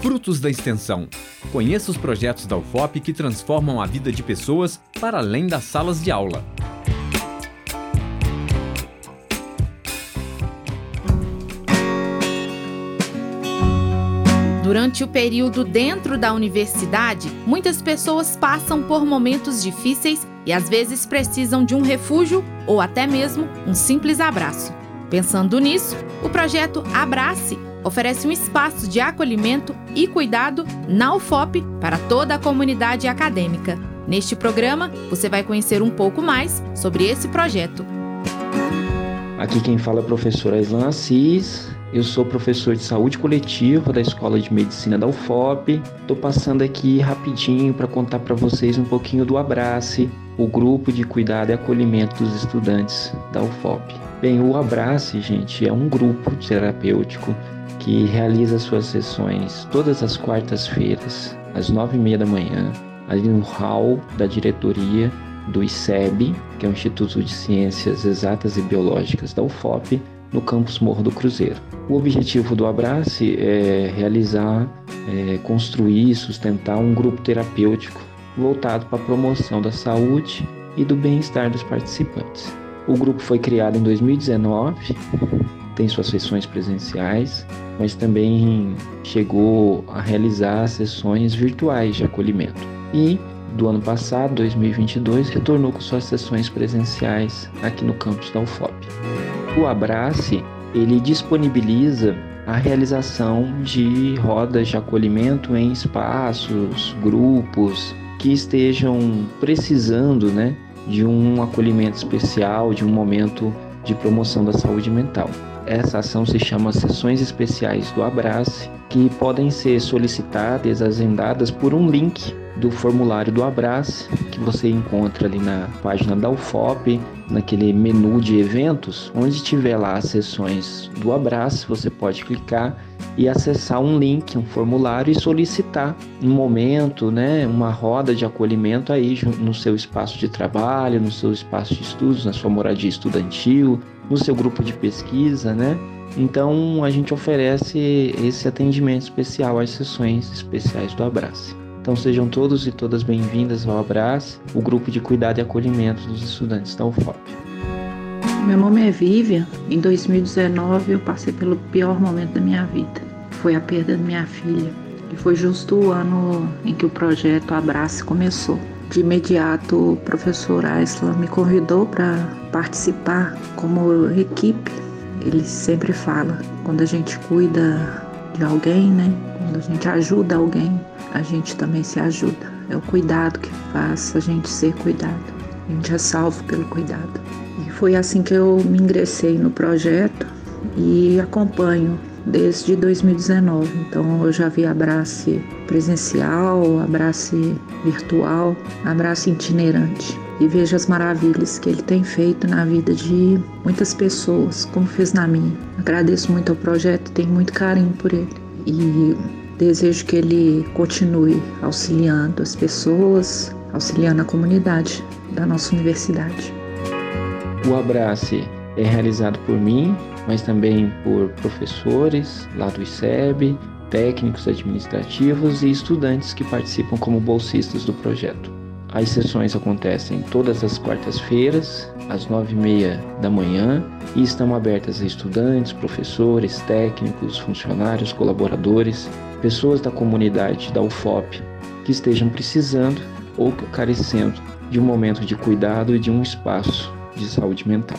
Frutos da Extensão. Conheça os projetos da UFOP que transformam a vida de pessoas para além das salas de aula. Durante o período dentro da universidade, muitas pessoas passam por momentos difíceis e às vezes precisam de um refúgio ou até mesmo um simples abraço. Pensando nisso, o projeto Abrace oferece um espaço de acolhimento e cuidado na UFOP para toda a comunidade acadêmica. Neste programa, você vai conhecer um pouco mais sobre esse projeto. Aqui quem fala é o professor Aislan Assis, eu sou professor de saúde coletiva da Escola de Medicina da UFOP. Estou passando aqui rapidinho para contar para vocês um pouquinho do Abrace, o grupo de cuidado e acolhimento dos estudantes da UFOP. Bem, o Abrace, gente, é um grupo terapêutico que realiza suas sessões todas as quartas-feiras, às nove e meia da manhã, ali no hall da diretoria do ICEB, que é o Instituto de Ciências Exatas e Biológicas da UFOP, no campus Morro do Cruzeiro. O objetivo do Abrace é realizar, é, construir e sustentar um grupo terapêutico voltado para a promoção da saúde e do bem-estar dos participantes. O grupo foi criado em 2019, tem suas sessões presenciais, mas também chegou a realizar sessões virtuais de acolhimento. E do ano passado, 2022, retornou com suas sessões presenciais aqui no campus da UFOP. O Abrace, ele disponibiliza a realização de rodas de acolhimento em espaços, grupos que estejam precisando, né, de um acolhimento especial, de um momento de promoção da saúde mental. Essa ação se chama Sessões Especiais do Abrace, que podem ser solicitadas, agendadas por um link do formulário do Abrace, que você encontra ali na página da UFOP, naquele menu de eventos, onde tiver lá as sessões do Abrace, você pode clicar e acessar um link, um formulário e solicitar um momento, né, uma roda de acolhimento aí no seu espaço de trabalho, no seu espaço de estudos, na sua moradia estudantil, no seu grupo de pesquisa, né? Então a gente oferece esse atendimento especial às sessões especiais do Abrace. Então sejam todos e todas bem-vindas ao Abraço, o grupo de cuidado e acolhimento dos estudantes da UFOP. Meu nome é Vivian. Em 2019 eu passei pelo pior momento da minha vida. Foi a perda da minha filha. E foi justo o ano em que o projeto Abraço começou. De imediato, o professor Aislan me convidou para participar como equipe. Ele sempre fala, quando a gente cuida de alguém, né? Quando a gente ajuda alguém, a gente também se ajuda. É o cuidado que faz a gente ser cuidado. A gente é salvo pelo cuidado. E foi assim que eu me ingressei no projeto e acompanho desde 2019. Então eu já vi abraço presencial, abraço virtual, abraço itinerante. E vejo as maravilhas que ele tem feito na vida de muitas pessoas, como fez na minha. Agradeço muito ao projeto, tenho muito carinho por ele. E Desejo que ele continue auxiliando as pessoas, auxiliando a comunidade da nossa universidade. O Abrace é realizado por mim, mas também por professores lá do ICEB, técnicos administrativos e estudantes que participam como bolsistas do projeto. As sessões acontecem todas as quartas-feiras, às nove e meia da manhã, e estão abertas a estudantes, professores, técnicos, funcionários, colaboradores, pessoas da comunidade da UFOP que estejam precisando ou carecendo de um momento de cuidado e de um espaço de saúde mental.